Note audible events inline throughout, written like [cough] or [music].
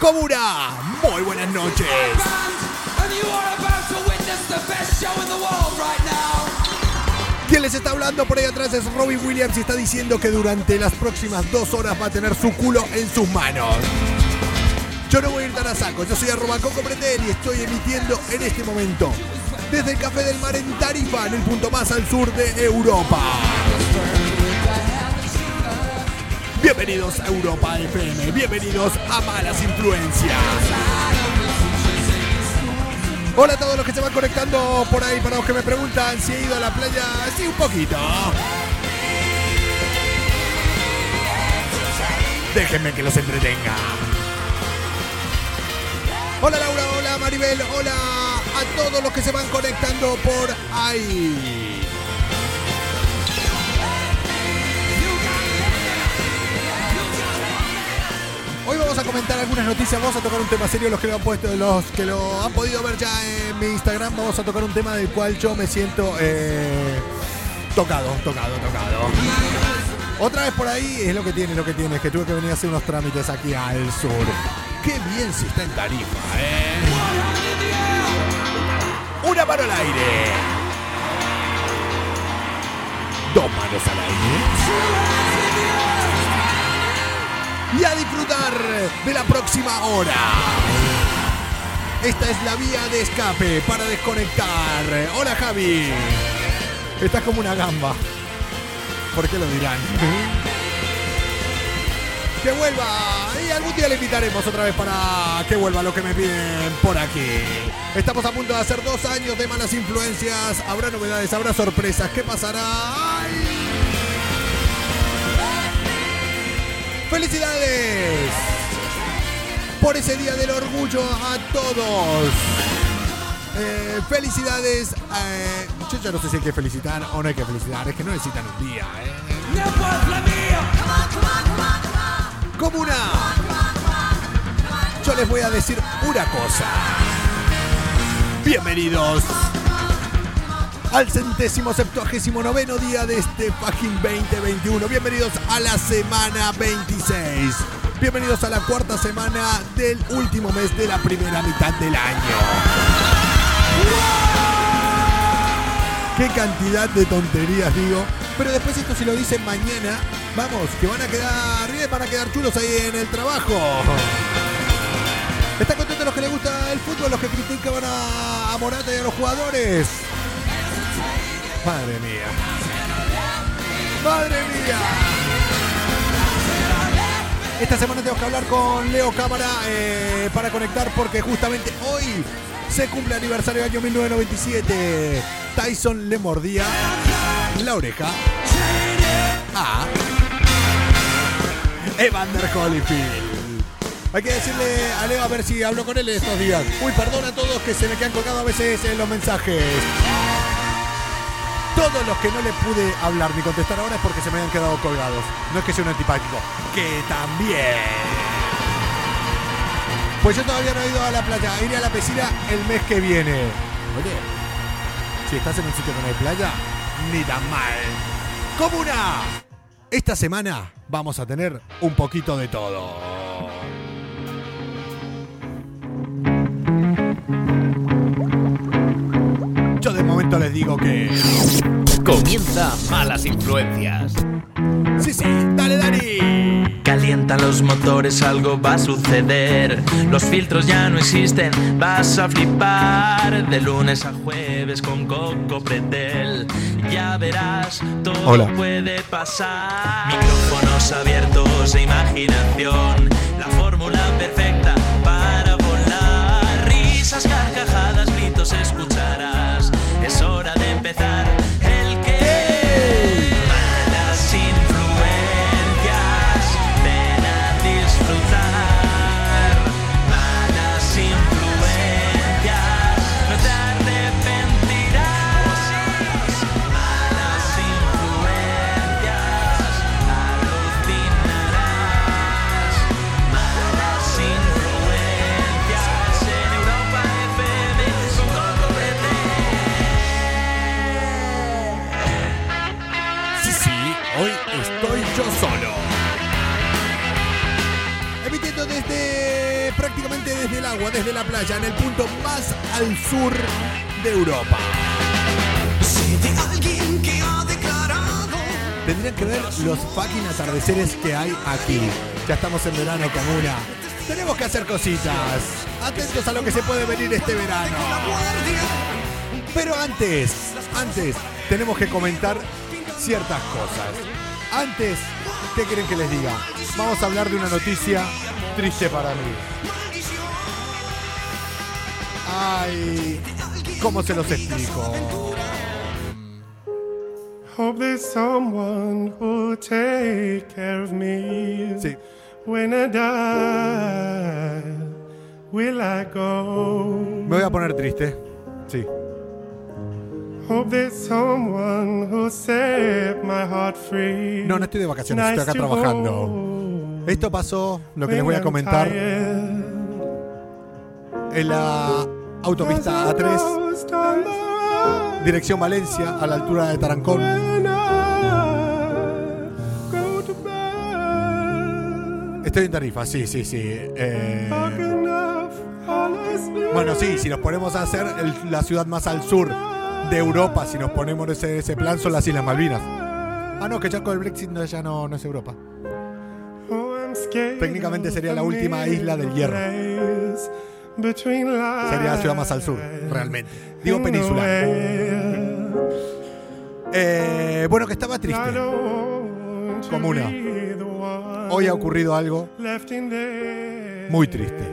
Comuna, muy buenas noches. Quien les está hablando por ahí atrás es Robbie Williams y está diciendo que durante las próximas dos horas va a tener su culo en sus manos. Yo no voy a ir tan a saco, yo soy arroba Coco Pretel y estoy emitiendo en este momento desde el Café del Mar en Tarifa, en el punto más al sur de Europa. Bienvenidos a Europa FM, bienvenidos a Malas Influencias. Hola a todos los que se van conectando por ahí, para los que me preguntan si he ido a la playa, sí, un poquito. Déjenme que los entretenga. Hola Laura, hola Maribel, hola a todos los que se van conectando por ahí. Vamos a comentar algunas noticias, vamos a tocar un tema serio, los que lo han puesto, los que lo han podido ver ya en mi Instagram, vamos a tocar un tema del cual yo me siento eh, tocado, tocado, tocado. Otra vez por ahí es lo que tiene, lo que tiene, es que tuve que venir a hacer unos trámites aquí al sur. Qué bien se está en Tarifa, ¿eh? Una mano al aire. Dos manos al aire y a disfrutar de la próxima hora. Esta es la vía de escape para desconectar. Hola Javi. Estás como una gamba. ¿Por qué lo dirán? [laughs] Que vuelva. Y algún día le invitaremos otra vez para que vuelva lo que me piden por aquí. Estamos a punto de hacer dos años de malas influencias. Habrá novedades, habrá sorpresas. ¿Qué pasará? ¡Felicidades! Por ese Día del Orgullo a todos. Eh, felicidades. Eh, yo ya no sé si hay que felicitar o no hay que felicitar. Es que no necesitan un día. Eh. Comuna. Yo les voy a decir una cosa. Bienvenidos al centésimo septuagésimo noveno día de este fucking 2021. Bienvenidos a la semana 26. Bienvenidos a la cuarta semana del último mes de la primera mitad del año. Qué cantidad de tonterías digo. Pero después esto si lo dicen mañana, vamos, que van a quedar bien, van a quedar chulos ahí en el trabajo. ¿Están contentos los que les gusta el fútbol, los que critican a, a Morata y a los jugadores? Madre mía. Madre mía. Esta semana tengo que hablar con Leo Cámara eh, para conectar porque justamente hoy se cumple aniversario del año 1997. Tyson le mordía la oreja a Evander Holyfield. Hay que decirle a Leo a ver si hablo con él estos días. Uy, perdón a todos que se me quedan colgados a veces en los mensajes. Todos los que no le pude hablar ni contestar ahora es porque se me habían quedado colgados. No es que sea un antipático, que también. Pues yo todavía no he ido a la playa, iré a la piscina el mes que viene. Oye, si estás en un sitio que no hay playa, ni tan mal. Comuna, esta semana vamos a tener un poquito de todo. Momento les digo que... Comienza Malas Influencias. Sí, sí, dale, Dani. Calientan los motores, algo va a suceder. Los filtros ya no existen, vas a flipar. De lunes a jueves con Coco Pretel. Ya verás, todo Hola. puede pasar. Micrófonos abiertos e imaginación. La fórmula perfecta Hoy estoy yo solo. Emitiendo desde prácticamente desde el agua, desde la playa, en el punto más al sur de Europa. Tendrían que ver los fucking atardeceres que hay aquí. Ya estamos en verano, Camura. Tenemos que hacer cositas. Atentos a lo que se puede venir este verano. Pero antes, antes, tenemos que comentar ciertas cosas. Antes, ¿qué quieren que les diga? Vamos a hablar de una noticia triste para mí. Ay, ¿cómo se los explico? Hope there's someone who'll take care of me. Sí. When I die, will I go? Me voy a poner triste. Sí. Hope there's someone who'll set my heart free. No, no estoy de vacaciones, estoy acá trabajando. Esto pasó, lo que les voy a comentar, en la autopista As I A3, coast on the road dirección Valencia, a la altura de Tarancón. Estoy en Tarifa, sí, sí, sí. Eh, bueno, sí, si nos ponemos a hacer el- la ciudad más al sur de Europa, si nos ponemos ese, ese plan, son las Islas Malvinas. Ah, no, que ya con el Brexit no, ya no, no es Europa. Técnicamente sería la última isla del hierro. Sería la ciudad más al sur, realmente. Digo península. Eh, bueno, que estaba triste. Comuna. Hoy ha ocurrido algo. Muy triste.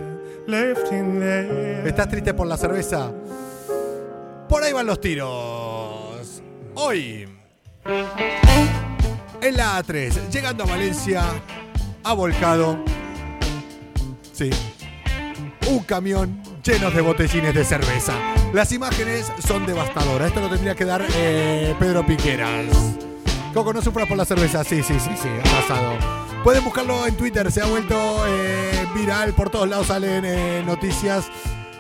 ¿Estás triste por la cerveza? Por ahí van los tiros. Hoy, en la A3, llegando a Valencia, ha volcado. Sí. Un camión lleno de botellines de cerveza. Las imágenes son devastadoras. Esto lo tendría que dar eh, Pedro Piqueras. Coco, no sufras por la cerveza. Sí, sí, sí, sí, ha pasado. Pueden buscarlo en Twitter, se ha vuelto eh, viral, por todos lados salen eh, noticias.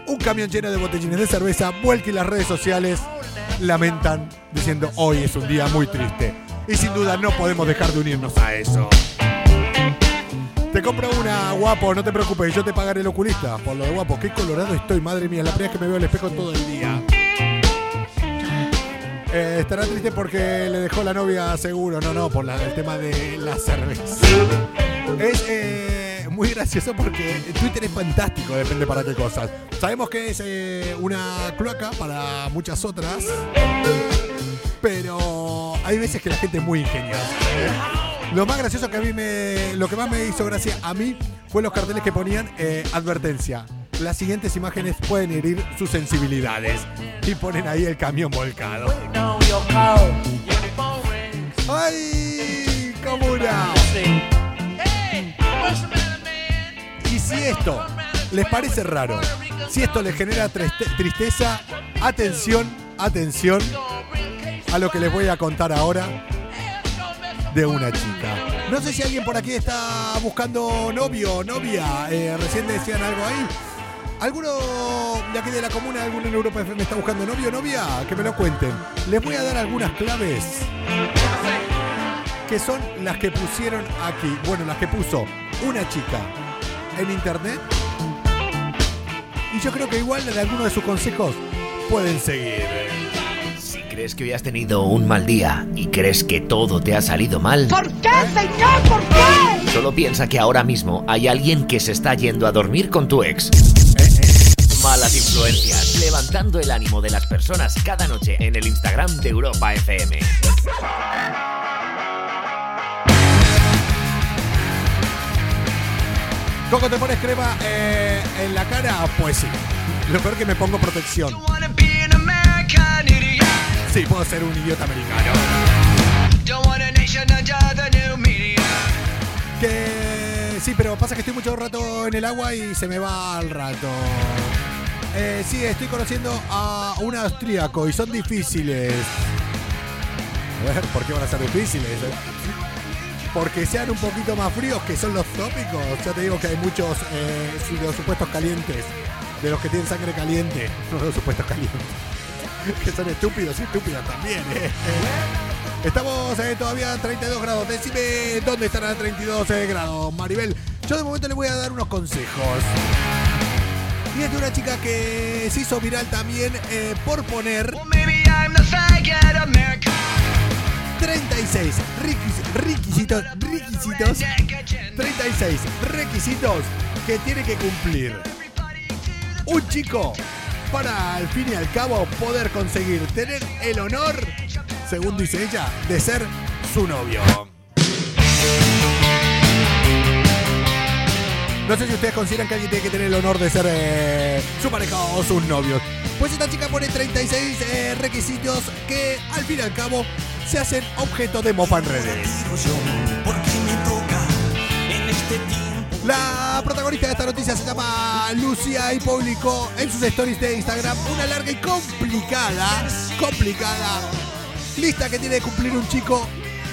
Un camión lleno de botellines de cerveza, vuelca y las redes sociales lamentan diciendo hoy es un día muy triste. Y sin duda no podemos dejar de unirnos a eso. Te compro una, guapo, no te preocupes, yo te pagaré el oculista. Por lo de guapo, qué colorado estoy, madre mía, la primera vez que me veo al espejo todo el día. Eh, estará triste porque le dejó la novia seguro, no, no, por el tema de la cerveza. Es eh, muy gracioso porque Twitter es fantástico, depende para qué cosas. Sabemos que es eh, una cloaca para muchas otras, pero hay veces que la gente es muy ingeniosa. ¿eh? Lo más gracioso que a mí me. Lo que más me hizo gracia a mí fue los carteles que ponían eh, advertencia. Las siguientes imágenes pueden herir sus sensibilidades. Y ponen ahí el camión volcado. ¡Ay! ¡Comuna! Si esto les parece raro, si esto les genera triste- tristeza, atención, atención a lo que les voy a contar ahora de una chica. No sé si alguien por aquí está buscando novio o novia. Eh, recién decían algo ahí. ¿Alguno de aquí de la comuna, alguno en Europa FM está buscando novio o novia? Que me lo cuenten. Les voy a dar algunas claves que son las que pusieron aquí. Bueno, las que puso una chica en internet. Y yo creo que igual de alguno de sus consejos pueden seguir. Si crees que hoy has tenido un mal día y crees que todo te ha salido mal, ¿Por qué, señor? ¿Por qué? solo piensa que ahora mismo hay alguien que se está yendo a dormir con tu ex. Malas influencias, levantando el ánimo de las personas cada noche en el Instagram de Europa FM. Coco, ¿te pones crema eh, en la cara? Pues sí. Lo peor que me pongo protección. Sí, puedo ser un idiota americano. Que sí, pero pasa que estoy mucho rato en el agua y se me va al rato. Eh, sí, estoy conociendo a un austríaco y son difíciles. A ver, ¿por qué van a ser difíciles? Porque sean un poquito más fríos que son los tópicos. Ya te digo que hay muchos eh, de los supuestos calientes, de los que tienen sangre caliente, [laughs] no de los supuestos calientes, [laughs] que son estúpidos y estúpidas también. eh. Estamos eh, todavía a 32 grados. Decime dónde estarán a 32 eh, grados, Maribel. Yo de momento le voy a dar unos consejos. Y es de una chica que se hizo viral también eh, por poner 36 requisitos, requisitos, 36 requisitos que tiene que cumplir un chico para al fin y al cabo poder conseguir tener el honor, según dice ella, de ser su novio. No sé si ustedes consideran que alguien tiene que tener el honor de ser eh, su pareja o sus novios. Pues esta chica pone 36 eh, requisitos que al fin y al cabo se hacen objeto de mofa en redes. La protagonista de esta noticia se llama Lucia y publicó en sus stories de Instagram una larga y complicada, complicada lista que tiene que cumplir un chico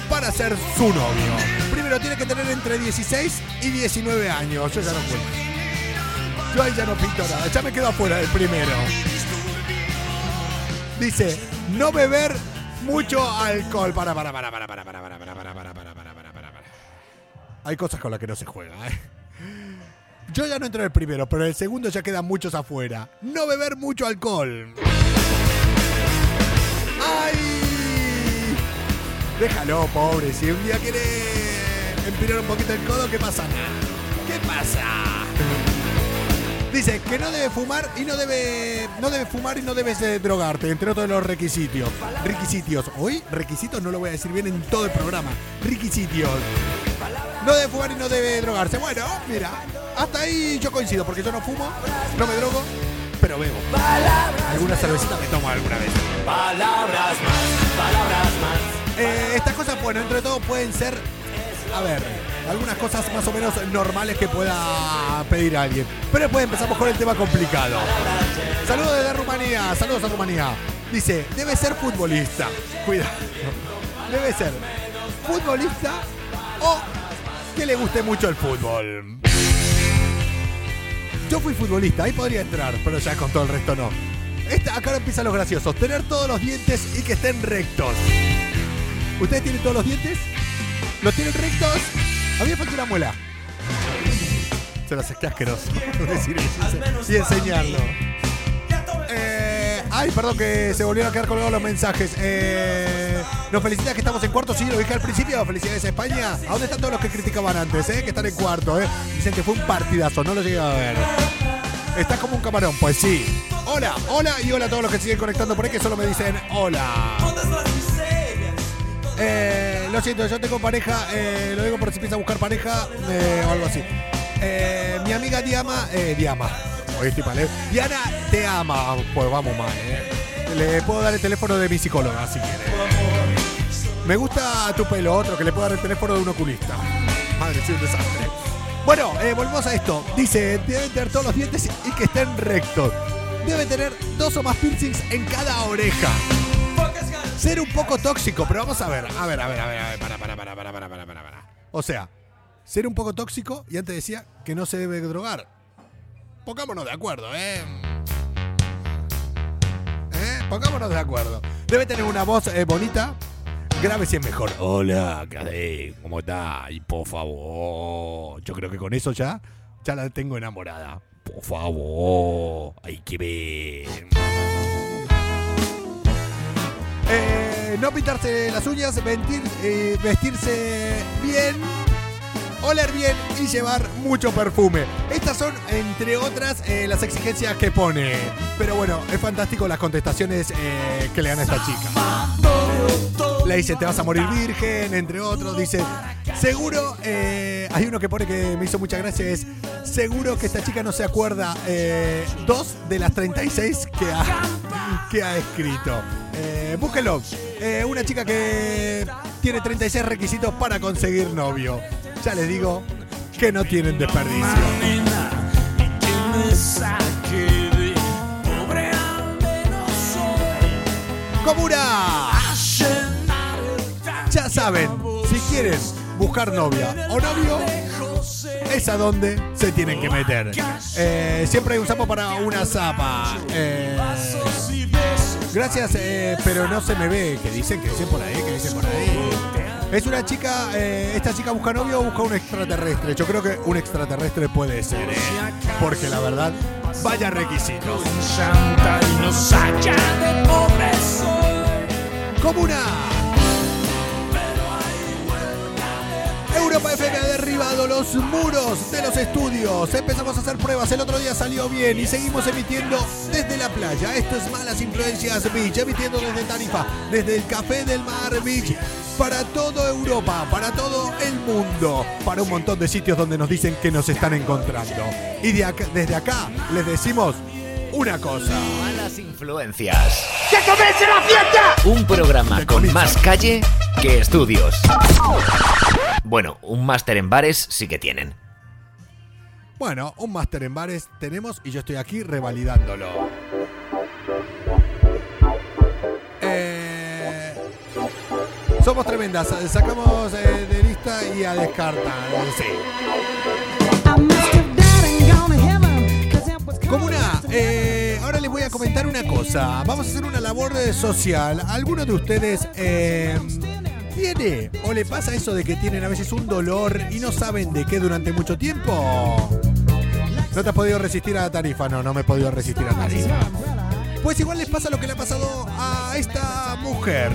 para ser su novio. Primero tiene que tener entre 16 y 19 años. Yo ya no cuento. Yo ahí ya no pinto nada. Ya me quedo afuera del primero. Dice, no beber mucho alcohol. Para, para, para, para, para, para, para, para, para, para, para, para, para, para, para. Hay cosas con las que no se juega, ¿eh? Yo ya no entro en el primero, pero en el segundo ya quedan muchos afuera. No beber mucho alcohol. ¡Ay! Déjalo, pobre. Si un día quiere empinar un poquito el codo, ¿qué pasa? ¿Qué pasa? Dice que no debe fumar y no debe no debe fumar y no debes eh, drogarte, entre otros los requisitos. Requisitos. Hoy requisitos no lo voy a decir bien en todo el programa. Requisitos. No debe fumar y no debe drogarse. Bueno, mira, hasta ahí yo coincido porque yo no fumo, no me drogo, pero bebo. Alguna cervecita me tomo alguna vez. Palabras más, palabras más. Eh, estas cosas, bueno, entre todo pueden ser, a ver, algunas cosas más o menos normales que pueda pedir alguien. Pero después empezamos con el tema complicado. Saludos desde Rumanía, saludos a Rumanía. Dice, debe ser futbolista. Cuidado. Debe ser futbolista o que le guste mucho el fútbol. Yo fui futbolista, ahí podría entrar, pero ya con todo el resto no. Esta, acá empiezan los graciosos. Tener todos los dientes y que estén rectos. ¿Ustedes tienen todos los dientes? ¿Los tienen rectos? A mí me falta una muela. Se las qué asqueroso [laughs] decir eso y enseñarlo. Eh, ay, perdón que se volvieron a quedar colgados los mensajes. Eh, nos felicitas que estamos en cuarto, sí, lo dije al principio. Felicidades a España. ¿A dónde están todos los que criticaban antes, eh? Que están en cuarto, eh. Dicen que fue un partidazo, no lo llegué a ver. Está como un camarón, pues sí. Hola, hola y hola a todos los que siguen conectando por ahí que solo me dicen hola. Eh, lo siento, yo tengo pareja, eh, lo digo por si empieza a buscar pareja eh, o algo así. Eh, mi amiga Diama, eh, Diama, hoy estoy mal. Diana te ama, pues vamos mal. Le puedo dar el teléfono de mi psicóloga si quiere. Me gusta tu pelo, otro que le puedo dar el teléfono de un oculista. Madre, soy un desastre. Bueno, volvemos a esto. Dice, deben tener todos los dientes y que estén rectos. Debe tener dos o más piercings en cada oreja ser un poco tóxico, pero vamos a ver, a ver, a ver, a ver, a ver, para, para, para, para, para, para, para. O sea, ser un poco tóxico y antes decía que no se debe drogar. Pongámonos de acuerdo, ¿eh? ¿Eh? Pongámonos de acuerdo. Debe tener una voz eh, bonita, grave si es mejor. Hola, ¿qué ¿Cómo está? Y por favor. Yo creo que con eso ya, ya la tengo enamorada. Por favor, hay que ver. Eh, no pintarse las uñas, eh, vestirse bien, oler bien y llevar mucho perfume. Estas son, entre otras, eh, las exigencias que pone. Pero bueno, es fantástico las contestaciones que le dan a esta chica. Le dice, te vas a morir virgen, entre otros. Dice, seguro, eh, hay uno que pone que me hizo mucha gracia, es, seguro que esta chica no se acuerda eh, dos de las 36 que ha, que ha escrito. Eh. Eh, una chica que tiene 36 requisitos para conseguir novio. Ya les digo que no tienen desperdicio. Comuna. Ya saben, si quieren buscar novia o novio, es a donde se tienen que meter. Eh, siempre hay un sapo para una zapa. Eh, gracias, eh, pero no se me ve. Que dicen, que dicen por ahí, que dicen por ahí. Es una chica, esta chica busca novio o busca un extraterrestre. Yo creo que un extraterrestre puede ser, ¿eh? Porque la verdad, vaya requisitos. Comuna. Europa FM ha derribado los muros de los estudios. Empezamos a hacer pruebas. El otro día salió bien y seguimos emitiendo desde la playa. Esto es Malas Influencias Beach. Emitiendo desde Tarifa, desde el Café del Mar Beach. Para toda Europa, para todo el mundo, para un montón de sitios donde nos dicen que nos están encontrando. Y de acá- desde acá les decimos una cosa. Malas influencias. ¡Que comience la fiesta! Un programa con más calle que estudios. Bueno, un máster en bares sí que tienen. Bueno, un máster en bares tenemos y yo estoy aquí revalidándolo. Eh, somos tremendas, sacamos eh, de lista y a descartar. Sí. Comuna, eh, ahora les voy a comentar una cosa. Vamos a hacer una labor social. ¿Alguno de ustedes eh, tiene o le pasa eso de que tienen a veces un dolor y no saben de qué durante mucho tiempo? ¿No te has podido resistir a la tarifa? No, no me he podido resistir a la tarifa. Pues igual les pasa lo que le ha pasado a esta mujer.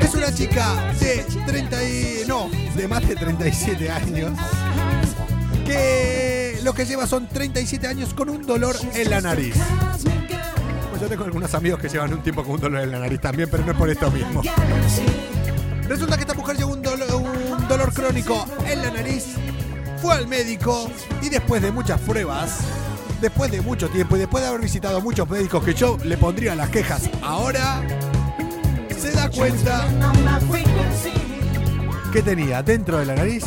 Es una chica de 30 y... no, de más de 37 años. Que lo que lleva son 37 años con un dolor en la nariz. Yo tengo algunos amigos que llevan un tiempo con un dolor en la nariz también, pero no es por esto mismo. Resulta que esta mujer llevó un, dolo- un dolor crónico en la nariz, fue al médico y después de muchas pruebas, después de mucho tiempo y después de haber visitado muchos médicos que yo le pondría las quejas ahora, se da cuenta que tenía dentro de la nariz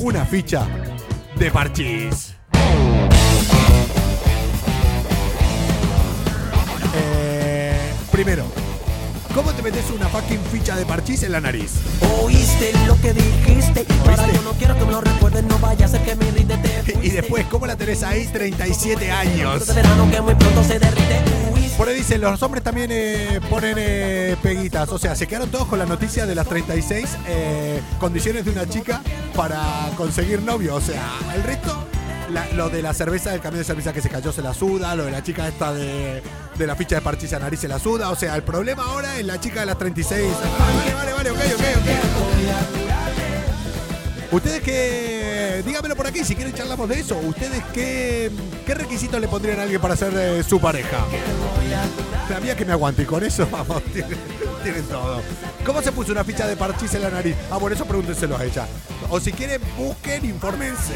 una ficha de parchís. Primero, ¿cómo te metes una fucking ficha de parchís en la nariz? Oíste lo que dijiste. Ahora yo no quiero que me lo recuerdes. No vaya a ser que mi rinde te [laughs] Y después, ¿cómo la tenés ahí 37 años? de verano que muy pronto se derrite. Oíste. Por ahí dicen, los hombres también eh, ponen eh, peguitas. O sea, se quedaron todos con la noticia de las 36 eh, condiciones de una chica para conseguir novio. O sea, el resto, lo de la cerveza del camión de cerveza que se cayó se la suda, lo de la chica esta de, de la ficha de parchís a nariz se la suda. O sea, el problema ahora es la chica de las 36. Vale, vale, vale, ok, ok, ok. Ustedes que. Dígamelo por aquí si quieren charlamos de eso. ¿Ustedes qué, qué requisitos le pondrían a alguien para ser eh, su pareja? La mía que me aguante y con eso, [laughs] vamos, tienen, todo. ¿Cómo se puso una ficha de parchís en la nariz? Ah, por eso pregúntenselo a ella. O si quieren, busquen, infórmense.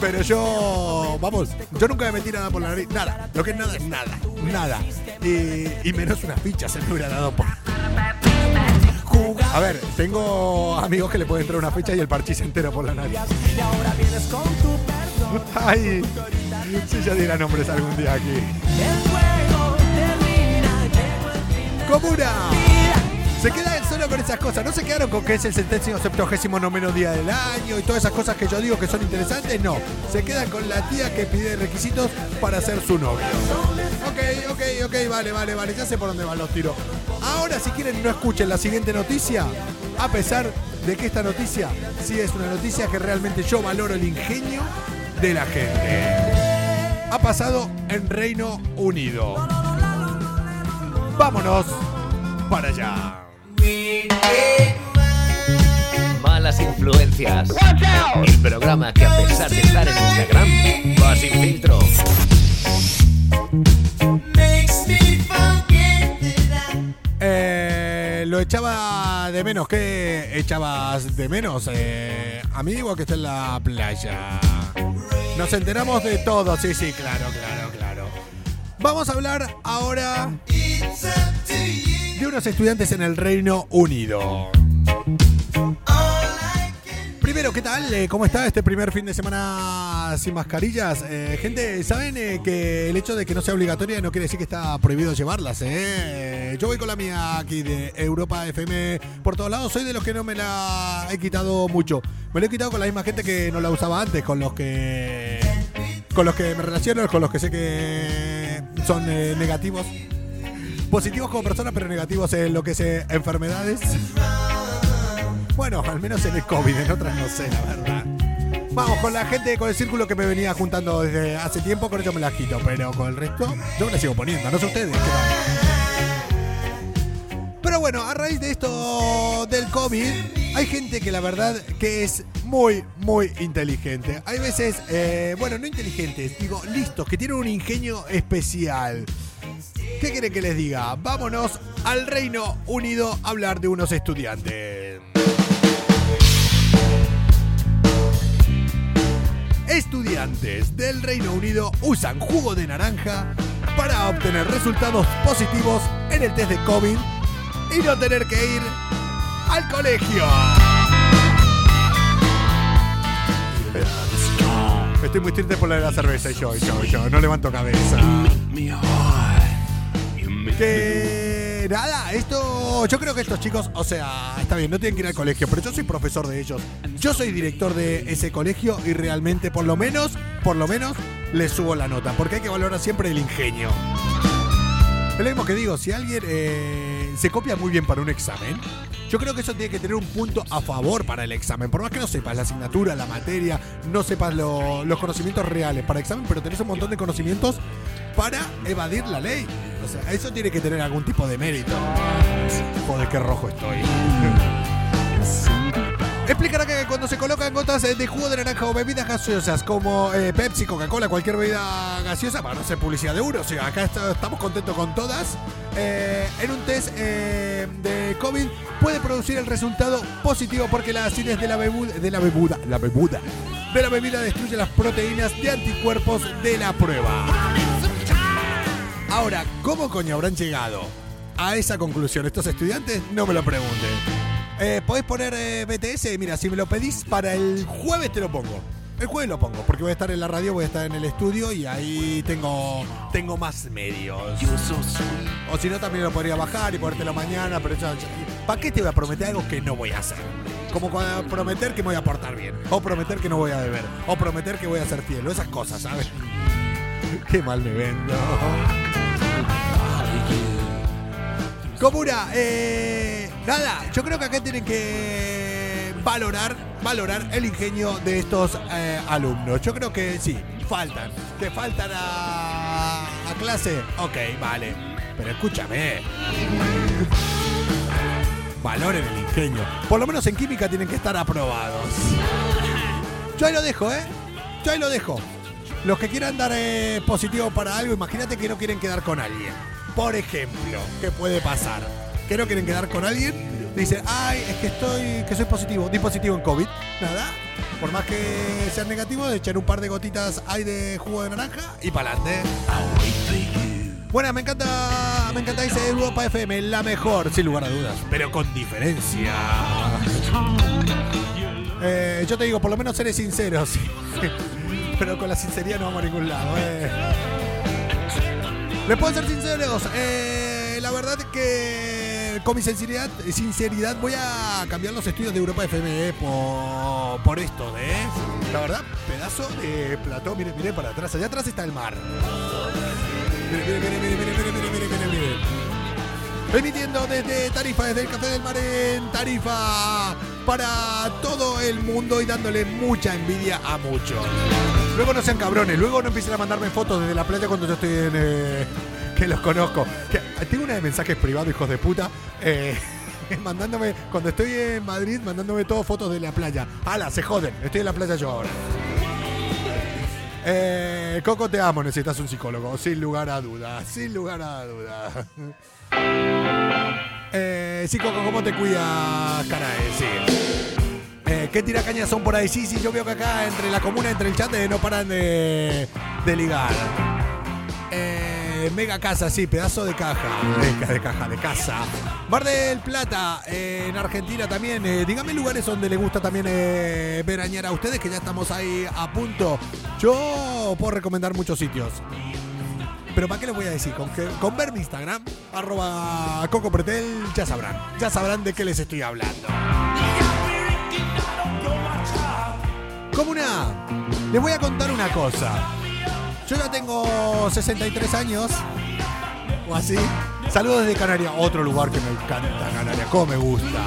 Pero yo, vamos, yo nunca me metí nada por la nariz. Nada. Lo que es nada es nada. Nada. Y, y menos una ficha se me hubiera dado por. A ver, tengo amigos que le pueden entrar una ficha y el parchís entero por la nariz. Ay, si yo diera nombres algún día aquí. Comuna. Se quedan solo con esas cosas. No se quedaron con que es el centésimo septuagésimo noveno día del año y todas esas cosas que yo digo que son interesantes. No. Se quedan con la tía que pide requisitos para ser su novio. Ok, ok, ok, vale, vale, vale. Ya sé por dónde van los tiros. Ahora, si quieren, no escuchen la siguiente noticia. A pesar de que esta noticia sí es una noticia que realmente yo valoro el ingenio de la gente. Ha pasado en Reino Unido. Vámonos para allá. Malas influencias. El programa que a pesar de estar en Instagram va sin filtro. Eh, lo echaba de menos. ¿Qué echabas de menos, eh, amigo que está en la playa? Nos enteramos de todo. Sí, sí, claro, claro, claro. Vamos a hablar ahora de unos estudiantes en el Reino Unido. Primero, ¿qué tal? Eh, ¿Cómo está este primer fin de semana sin mascarillas? Eh, gente, ¿saben eh, que el hecho de que no sea obligatoria no quiere decir que está prohibido llevarlas? Yo voy con la mía aquí de Europa FM por todos lados. Soy de los que no me la he quitado mucho. Me la he quitado con la misma gente que no la usaba antes, con los que con los que me relaciono, con los que sé que son negativos. Positivos como personas, pero negativos en lo que es eh, enfermedades. Bueno, al menos en el COVID, en otras no sé, la verdad. Vamos, con la gente, con el círculo que me venía juntando desde hace tiempo, con ello me la quito, pero con el resto, yo me la sigo poniendo, no sé ustedes. ¿qué? Pero bueno, a raíz de esto del COVID, hay gente que la verdad que es muy, muy inteligente. Hay veces, eh, bueno, no inteligentes, digo, listos, que tienen un ingenio especial. ¿Qué quieren que les diga? Vámonos al Reino Unido a hablar de unos estudiantes. Estudiantes del Reino Unido usan jugo de naranja para obtener resultados positivos en el test de COVID y no tener que ir al colegio. Estoy muy triste por la de la cerveza y yo, yo, yo, no levanto cabeza. Que nada, esto. Yo creo que estos chicos, o sea, está bien, no tienen que ir al colegio, pero yo soy profesor de ellos. Yo soy director de ese colegio y realmente, por lo menos, por lo menos, les subo la nota, porque hay que valorar siempre el ingenio. Es lo mismo que digo, si alguien eh, se copia muy bien para un examen, yo creo que eso tiene que tener un punto a favor para el examen. Por más que no sepas la asignatura, la materia, no sepas lo- los conocimientos reales para examen, pero tenés un montón de conocimientos para evadir la ley. O sea, eso tiene que tener algún tipo de mérito. Joder, qué rojo estoy. Explicará que cuando se colocan gotas de jugo de naranja o bebidas gaseosas como eh, Pepsi, Coca-Cola, cualquier bebida gaseosa, para no hacer publicidad de uno, o sea, acá estamos contentos con todas, eh, en un test eh, de COVID puede producir el resultado positivo porque la acidez de la de la bebuda, la bebuda, de la bebida destruye las proteínas de anticuerpos de la prueba. Ahora, ¿cómo coño habrán llegado a esa conclusión estos estudiantes? No me lo pregunten. Eh, ¿Podés poner eh, BTS? Mira, si me lo pedís para el jueves te lo pongo. El jueves lo pongo, porque voy a estar en la radio, voy a estar en el estudio y ahí tengo, tengo más medios. O si no, también lo podría bajar y ponértelo mañana, pero eso- ¿para qué te voy a prometer algo que no voy a hacer? Como cuando prometer que me voy a portar bien, o prometer que no voy a beber, o prometer que voy a ser fiel, o esas cosas, ¿sabes? [laughs] Qué mal me vendo. Comuna, eh, nada, yo creo que acá tienen que valorar, valorar el ingenio de estos eh, alumnos. Yo creo que sí, faltan. Que faltan a, a clase, ok, vale. Pero escúchame. Valoren el ingenio. Por lo menos en química tienen que estar aprobados. Yo ahí lo dejo, ¿eh? Yo ahí lo dejo. Los que quieran dar eh, positivo para algo, imagínate que no quieren quedar con alguien. Por ejemplo, ¿qué puede pasar? Que no quieren quedar con alguien, dicen, ay, es que estoy, que soy positivo, di positivo en COVID. Nada, por más que sean negativos, echan un par de gotitas ahí de jugo de naranja y para adelante. Bueno, me encanta, me encanta ese Europa FM, la mejor, sin lugar a dudas, pero con diferencia. Eh, yo te digo, por lo menos seré sincero, [laughs] sí. Pero con la sinceridad no vamos a ningún lado, eh. Les puedo ser sinceros, eh, la verdad que con mi sinceridad, sinceridad voy a cambiar los estudios de Europa FM eh, por, por esto, ¿eh? La verdad, pedazo de plató, mire, mire para atrás, allá atrás está el mar. Mire, mire, mire, mire, mire, mire, mire, mire, mire, mire. Emitiendo desde Tarifa, desde el Café del Mar en Tarifa, para todo el mundo y dándole mucha envidia a muchos. Luego no sean cabrones, luego no empiecen a mandarme fotos desde la playa cuando yo estoy en... eh, que los conozco. Tengo una de mensajes privados, hijos de puta. eh, [laughs] mandándome, cuando estoy en Madrid, mandándome todas fotos de la playa. ¡Hala! Se joden, estoy en la playa yo ahora. Eh, Coco, te amo, necesitas un psicólogo, sin lugar a dudas, sin lugar a dudas. Eh, sí, Coco, ¿cómo te cuidas, Carae? Sí. Eh, ¿Qué tiracañas son por ahí? Sí, sí, yo veo que acá entre la comuna, entre el chat, eh, no paran de, de ligar. Eh, mega casa, sí, pedazo de caja. De, de caja, de casa. Mar del Plata, eh, en Argentina también. Eh, dígame lugares donde le gusta también eh, veranear a ustedes, que ya estamos ahí a punto. Yo puedo recomendar muchos sitios. Pero ¿para qué les voy a decir? Con, que, ver mi Instagram, arroba Coco Pretel, ya sabrán. Ya sabrán de qué les estoy hablando. Comuna, les voy a contar una cosa. Yo ya tengo 63 años, o así. Saludos desde Canarias, otro lugar que me encanta, Canarias, como me gusta.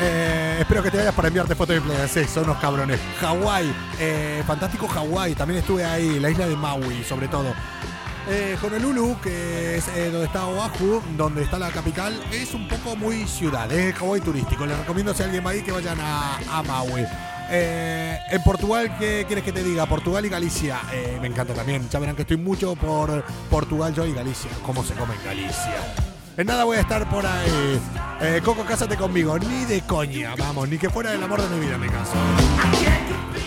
Eh, espero que te vayas para enviarte fotos de playas. Sí, son unos cabrones. Hawái, eh, fantástico Hawái. También estuve ahí, la isla de Maui, sobre todo. Eh, Honolulu, que es eh, donde está Oahu, donde está la capital, es un poco muy ciudad, es Hawái turístico. Les recomiendo si alguien va ahí que vayan a Maui. Eh, en Portugal, ¿qué quieres que te diga? Portugal y Galicia, eh, me encanta también. Ya verán que estoy mucho por Portugal, yo y Galicia. ¿Cómo se come en Galicia? En nada voy a estar por ahí. Eh, Coco, cásate conmigo. Ni de coña, vamos, ni que fuera el amor de mi vida me caso.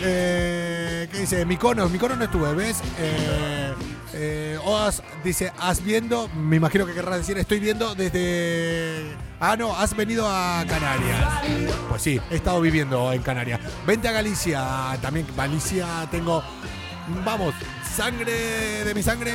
Eh, ¿Qué dice? Miconos, Miconos no estuve, ¿ves? Eh, eh, Oas dice, has viendo, me imagino que querrás decir, estoy viendo desde... Ah, no, has venido a Canarias. Pues sí, he estado viviendo en Canarias. Vente a Galicia, también Galicia tengo... Vamos, sangre de mi sangre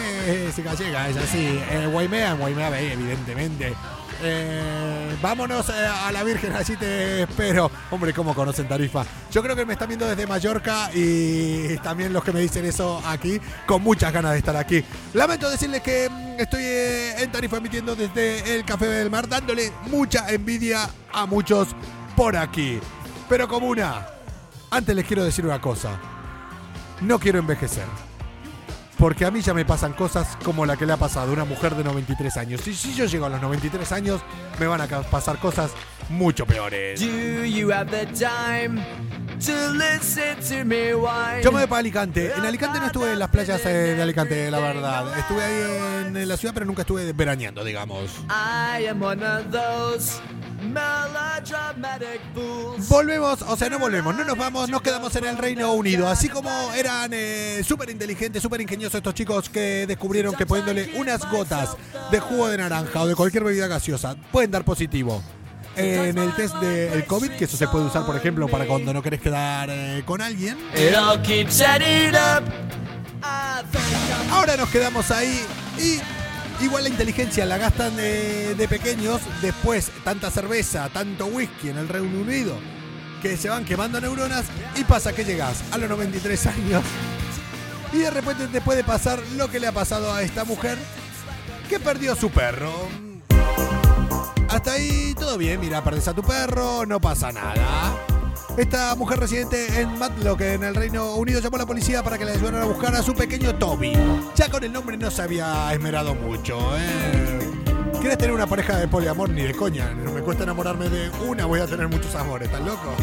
es gallega, es así. Eh, Guaimea, en Guaimea, ve, evidentemente. Eh, vámonos eh, a la Virgen, [laughs] así te espero. Hombre, ¿cómo conocen Tarifa? Yo creo que me están viendo desde Mallorca y también los que me dicen eso aquí, con muchas ganas de estar aquí. Lamento decirles que mm, estoy eh, en Tarifa emitiendo desde el Café del Mar, dándole mucha envidia a muchos por aquí. Pero como una, antes les quiero decir una cosa. No quiero envejecer. Porque a mí ya me pasan cosas como la que le ha pasado a una mujer de 93 años. Y si yo llego a los 93 años, me van a pasar cosas mucho peores. Do you have the time Yo me voy para Alicante. En Alicante no estuve en las playas eh, de Alicante, la verdad. Estuve ahí en, la ciudad, pero nunca estuve veraneando, digamos. I am one of those melodramatic fools. Volvemos, o sea, no volvemos, no nos vamos, nos quedamos en el Reino Unido. Así como eran eh, súper inteligentes, súper ingeniosos estos chicos que descubrieron que poniéndole unas gotas de jugo de naranja o de cualquier bebida gaseosa pueden dar positivo. En el test del COVID, que eso se puede usar, por ejemplo, para cuando no querés quedar eh, con alguien. Ahora nos quedamos ahí y igual la inteligencia la gastan de, de pequeños, después tanta cerveza, tanto whisky en el Reino Unido, que se van quemando neuronas y pasa que llegas a los 93 años y de repente te puede pasar lo que le ha pasado a esta mujer que perdió su perro. Hasta ahí todo bien, mira, perdés a tu perro, no pasa nada. Esta mujer residente en Matlock, en el Reino Unido, llamó a la policía para que le ayudaran a buscar a su pequeño Toby. Ya con el nombre no se había esmerado mucho, ¿eh? ¿Quieres tener una pareja de poliamor? Ni de coña. No me cuesta enamorarme de una, voy a tener muchos amores, ¿estás loco?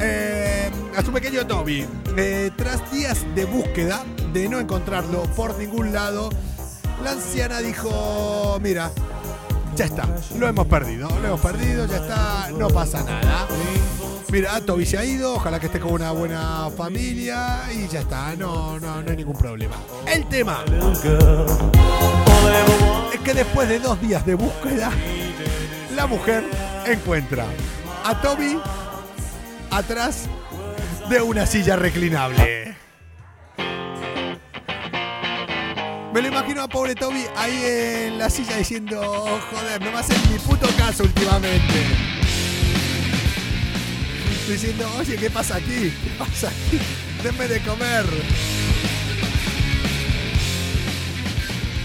Eh, a su pequeño Toby. Eh, tras días de búsqueda, de no encontrarlo por ningún lado, la anciana dijo, mira, ya está, lo hemos perdido, lo hemos perdido, ya está, no pasa nada. Mira, Toby se ha ido, ojalá que esté con una buena familia y ya está, no, no, no hay ningún problema. El tema es que después de dos días de búsqueda, la mujer encuentra a Toby atrás de una silla reclinable. Me lo imagino a pobre Toby ahí en la silla diciendo, "Oh, joder, no me hacen ni puto caso últimamente. Diciendo, oye, ¿qué pasa aquí? ¿Qué pasa aquí? Denme de comer.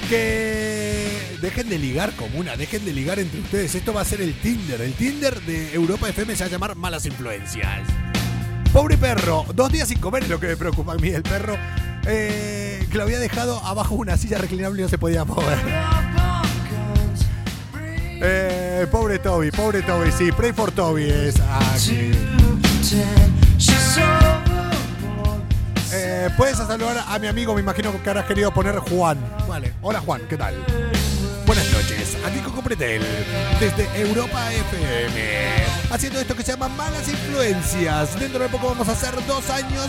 Que dejen de ligar comuna, dejen de ligar entre ustedes. Esto va a ser el Tinder. El Tinder de Europa FM se va a llamar Malas Influencias. Pobre perro, dos días sin comer es lo que me preocupa a mí. El perro eh, que lo había dejado abajo de una silla reclinable y no se podía mover. Eh, pobre Toby, pobre Toby, sí, pray for Toby es aquí. Eh, Puedes saludar a mi amigo, me imagino que habrás querido poner Juan. Vale, hola Juan, ¿qué tal? Buenas noches, aquí Coco Pretel, desde Europa FM, haciendo esto que se llama Malas Influencias. Dentro de poco vamos a hacer dos años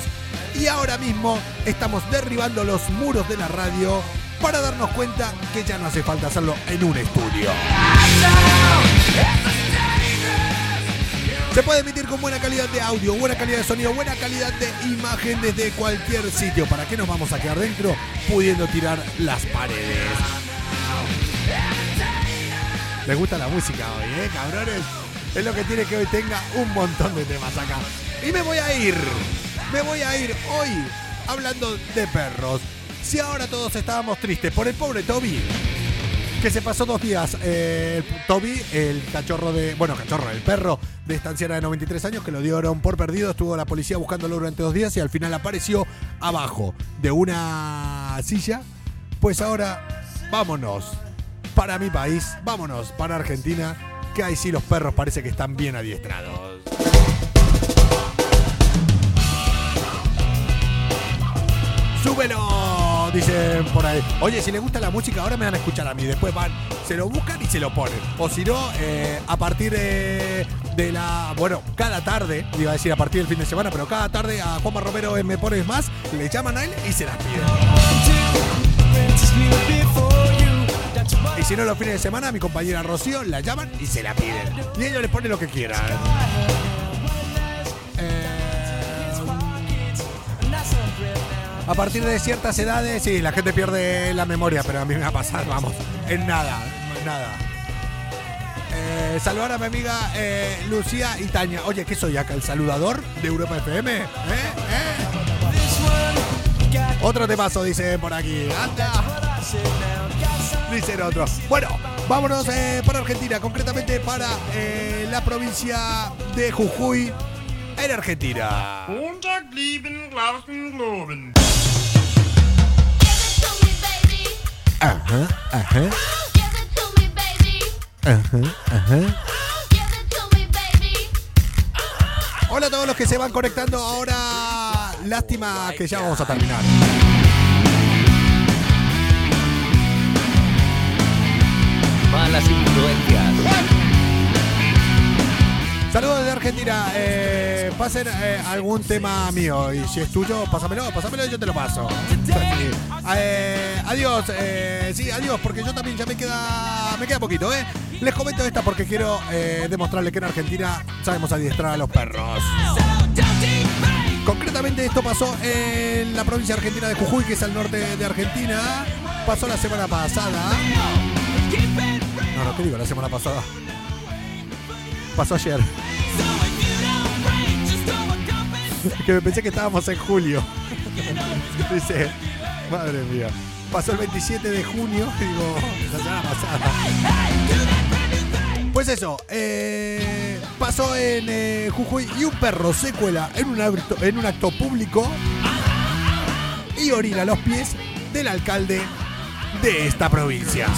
y ahora mismo estamos derribando los muros de la radio para darnos cuenta que ya no hace falta hacerlo en un estudio. Se puede emitir con buena calidad de audio, buena calidad de sonido, buena calidad de imagen desde cualquier sitio. ¿Para qué nos vamos a quedar dentro pudiendo tirar las paredes? ¿Les gusta la música hoy, eh, cabrones? Es lo que tiene que hoy tenga un montón de temas acá. Y me voy a ir, me voy a ir hoy hablando de perros. Si ahora todos estábamos tristes por el pobre Toby, que se pasó dos días. Eh, Toby, el cachorro de. Bueno, cachorro, el perro de esta anciana de 93 años que lo dieron por perdido. Estuvo la policía buscándolo durante dos días y al final apareció abajo de una silla. Pues ahora, vámonos para mi país, vámonos para Argentina, que ahí sí los perros parece que están bien adiestrados. ¡Súbelo! Dicen por ahí. Oye, si les gusta la música, ahora me van a escuchar a mí. Después van, se lo buscan y se lo ponen. O si no, eh, a partir de, de la. Bueno, cada tarde, iba a decir a partir del fin de semana, pero cada tarde a Juanma Romero en Me Pones Más, le llaman a él y se las piden. Y si no, los fines de semana, mi compañera Rocío la llaman y se la piden. Y ellos les ponen lo que quieran. A partir de ciertas edades, sí, la gente pierde la memoria, pero a mí me va a pasar, vamos, en nada, en nada. Eh, saludar a mi amiga eh, Lucía y Tania. Oye, ¿qué soy acá? ¿El saludador de Europa FM? ¿Eh? ¿Eh? Otro temazo, dice por aquí. Anda. Dice el otro. Bueno, vámonos eh, para Argentina, concretamente para eh, la provincia de Jujuy, en Argentina. Ajá, ajá. Ajá, ajá. Hola a todos los que se van conectando ahora. Lástima que ya vamos a terminar. Malas influencias. Saludos desde Argentina. Eh, pasen eh, algún tema mío. Y si es tuyo, pásamelo, pásamelo y yo te lo paso. Eh, adiós. eh, sí, adiós, porque yo también ya me queda. Me queda poquito, ¿eh? Les comento esta porque quiero demostrarles que en Argentina sabemos adiestrar a los perros. Concretamente esto pasó en la provincia argentina de Jujuy, que es al norte de Argentina. Pasó la semana pasada. No, no, ¿qué digo? La semana pasada. Pasó ayer. que me pensé que estábamos en julio. [laughs] Dice, madre mía. Pasó el 27 de junio, [laughs] digo, la semana pasada. Pues eso, eh, pasó en eh, Jujuy y un perro se cuela en un, acto, en un acto público y orina a los pies del alcalde de esta provincia.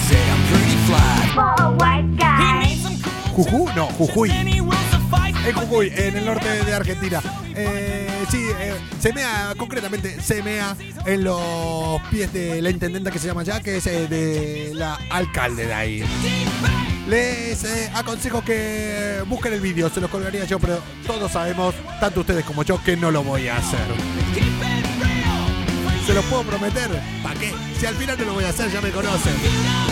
Jujuy, no, Jujuy. En Jujuy, en el norte de Argentina. Eh, sí, eh, se mea, concretamente, se mea en los pies de la intendenta que se llama ya, que es eh, de la alcalde de ahí. Les eh, aconsejo que busquen el vídeo, se los colgaría yo, pero todos sabemos, tanto ustedes como yo, que no lo voy a hacer. Se los puedo prometer, ¿para qué? Si al final no lo voy a hacer, ya me conocen.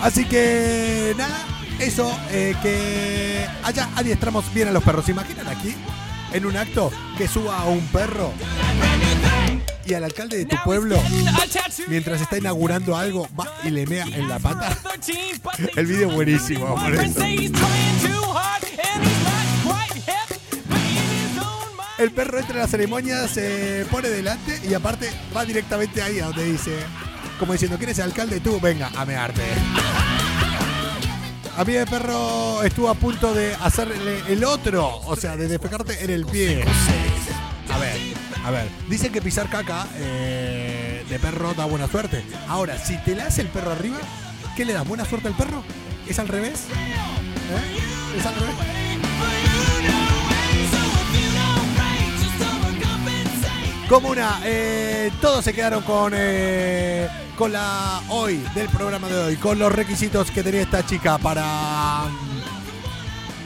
Así que nada, eso, eh, que allá adiestramos bien a los perros. ¿Se imaginan aquí, en un acto, que suba a un perro y al alcalde de tu pueblo, mientras está inaugurando algo, va y le mea en la pata? El video es buenísimo, por eso. El perro entra en la ceremonia, se pone delante y aparte va directamente ahí a donde dice, como diciendo, ¿quién es alcalde? Tú, venga, a mearte. A mí el perro estuvo a punto de hacerle el otro, o sea, de despegarte en el pie. A ver, a ver, dicen que pisar caca eh, de perro da buena suerte. Ahora, si te la hace el perro arriba, ¿qué le da? ¿Buena suerte al perro? ¿Es al revés? ¿Eh? ¿Es al revés? Comuna, eh, todos se quedaron con, eh, con la hoy, del programa de hoy, con los requisitos que tenía esta chica para,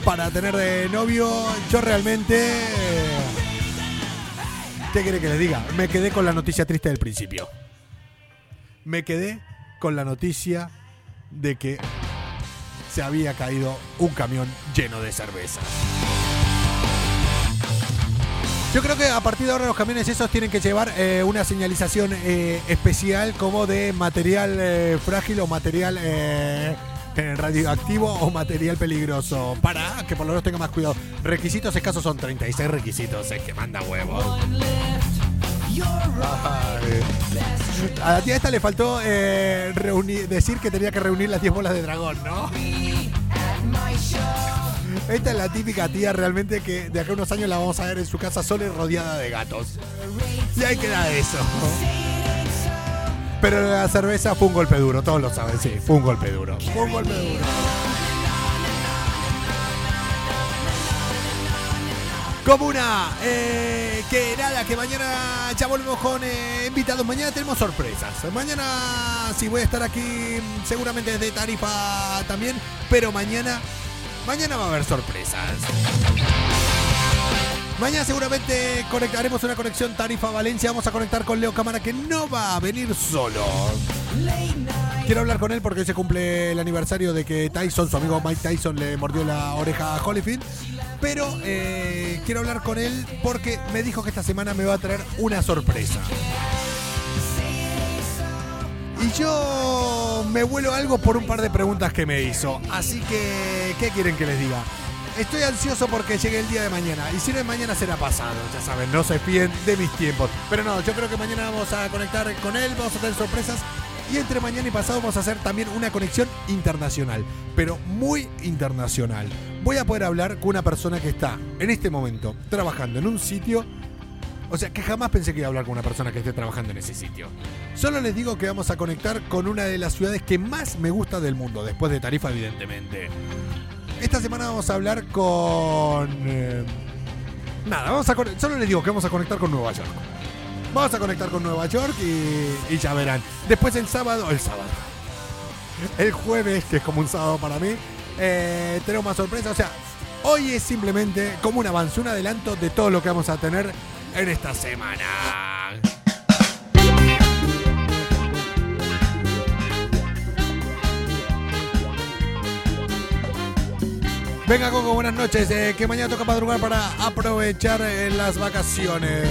para tener de novio. Yo realmente, ¿qué quiere que les diga? Me quedé con la noticia triste del principio. Me quedé con la noticia de que se había caído un camión lleno de cervezas. Yo creo que a partir de ahora los camiones esos tienen que llevar eh, una señalización eh, especial como de material eh, frágil o material radioactivo o material peligroso para que por lo menos tenga más cuidado. Requisitos escasos son 36 requisitos, es que manda huevos. A la tía esta le faltó eh, decir que tenía que reunir las 10 bolas de dragón, ¿no? Esta es la típica tía realmente que de acá a unos años la vamos a ver en su casa sola y rodeada de gatos. Y ahí queda eso. Pero la cerveza fue un golpe duro, todos lo saben, sí, fue un golpe duro. Fue un golpe duro. Comuna, eh, que nada, que mañana ya volvemos con eh, invitados. Mañana tenemos sorpresas. Mañana sí voy a estar aquí, seguramente desde Tarifa también, pero mañana, mañana va a haber sorpresas. Mañana seguramente conectaremos una conexión Tarifa Valencia. Vamos a conectar con Leo Cámara que no va a venir solo. Quiero hablar con él porque hoy se cumple el aniversario de que Tyson, su amigo Mike Tyson, le mordió la oreja a Holyfield. Pero eh, quiero hablar con él porque me dijo que esta semana me va a traer una sorpresa. Y yo me vuelo algo por un par de preguntas que me hizo. Así que, ¿qué quieren que les diga? Estoy ansioso porque llegue el día de mañana. Y si no es mañana será pasado, ya saben, no se fíen de mis tiempos. Pero no, yo creo que mañana vamos a conectar con él, vamos a tener sorpresas. Y entre mañana y pasado vamos a hacer también una conexión internacional, pero muy internacional. Voy a poder hablar con una persona que está en este momento trabajando en un sitio. O sea, que jamás pensé que iba a hablar con una persona que esté trabajando en ese sitio. Solo les digo que vamos a conectar con una de las ciudades que más me gusta del mundo, después de Tarifa, evidentemente. Esta semana vamos a hablar con. Eh, nada, vamos a solo les digo que vamos a conectar con Nueva York. Vamos a conectar con Nueva York y, ya verán. Después el sábado, el sábado. El jueves, que es como un sábado para mí, eh, tenemos más sorpresas. O sea, hoy es simplemente como un avance, un adelanto de todo lo que vamos a tener en esta semana. Venga, Coco, buenas noches. Eh, que mañana toca madrugar para aprovechar eh, las vacaciones.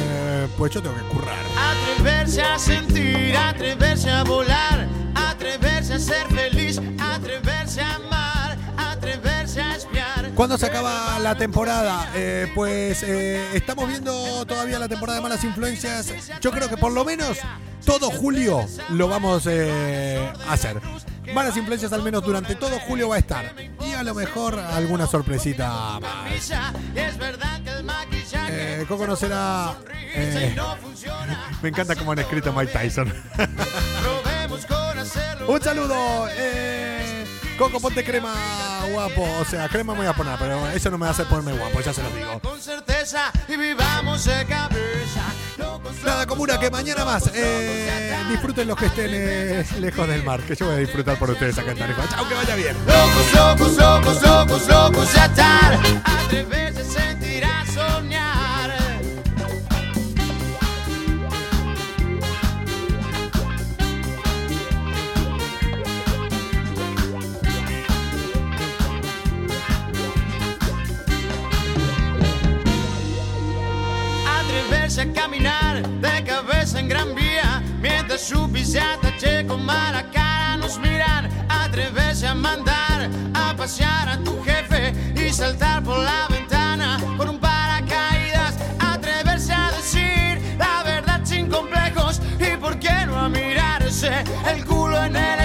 Pues yo tengo que currar. Atreverse a sentir, atreverse a volar, atreverse a ser feliz, atreverse a amar. ¿Cuándo se acaba la temporada? Eh, pues estamos viendo todavía la temporada de malas influencias. Yo creo que por lo menos todo julio lo vamos a hacer. Malas influencias al menos durante todo julio va a estar. Y a lo mejor alguna sorpresita más. Eh, Coco no será. Eh, me encanta cómo han escrito Mike Tyson. [laughs] Un saludo. Eh, Coco, ponte crema guapo. O sea, crema me voy a poner, pero eso no me hacer ponerme guapo, ya se lo digo. Con certeza y vivamos de cabeza. Nada, comuna, que mañana más. Eh, disfruten los que estén eh, lejos del mar, que yo voy a disfrutar por ustedes acá en Tarifa. Chao, que vaya bien. Locos, locos, locos, locos, locos, ya estar. Atreverse, sentir, a soñar. A caminar de cabeza en gran vía. Mientras su pisata che con mala cara nos miran Atreverse a mandar a pasear a tu jefe Y saltar por la ventana con un paracaídas Atreverse a decir la verdad sin complejos Y por qué no a mirarse el culo en el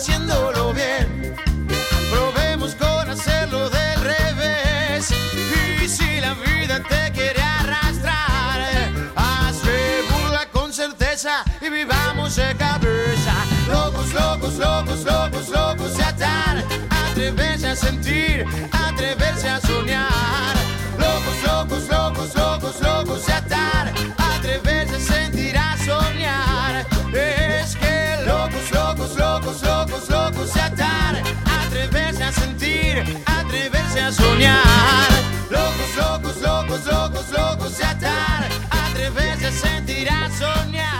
haciéndolo bien. Probemos con hacerlo del revés. Y si la vida te quiere arrastrar, hazle burla con certeza y vivamos de cabeza. Locos, locos, locos, locos, locos de atar. Atreverse a sentir, atreverse a soñar. Locos, locos, locos, locos, locos de atar. Atreverse a sentir, a soñar. Es que locos, locos, locos, locos, sentir, atreverse a soñar. Locos, locos, locos, locos, locos de atar, atreverse a sentir, a soñar.